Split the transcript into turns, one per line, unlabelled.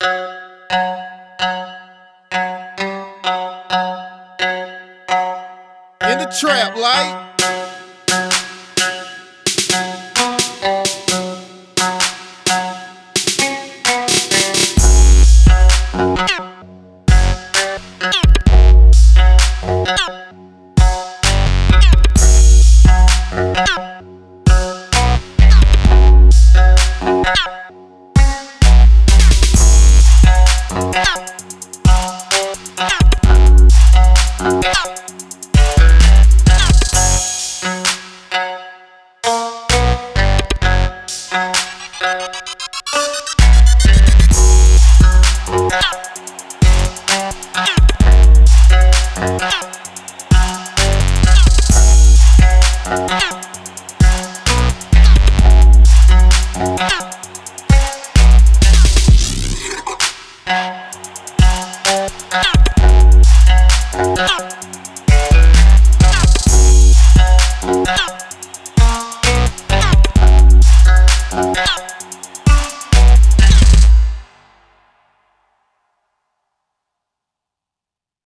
In the trap light. Thank Ah!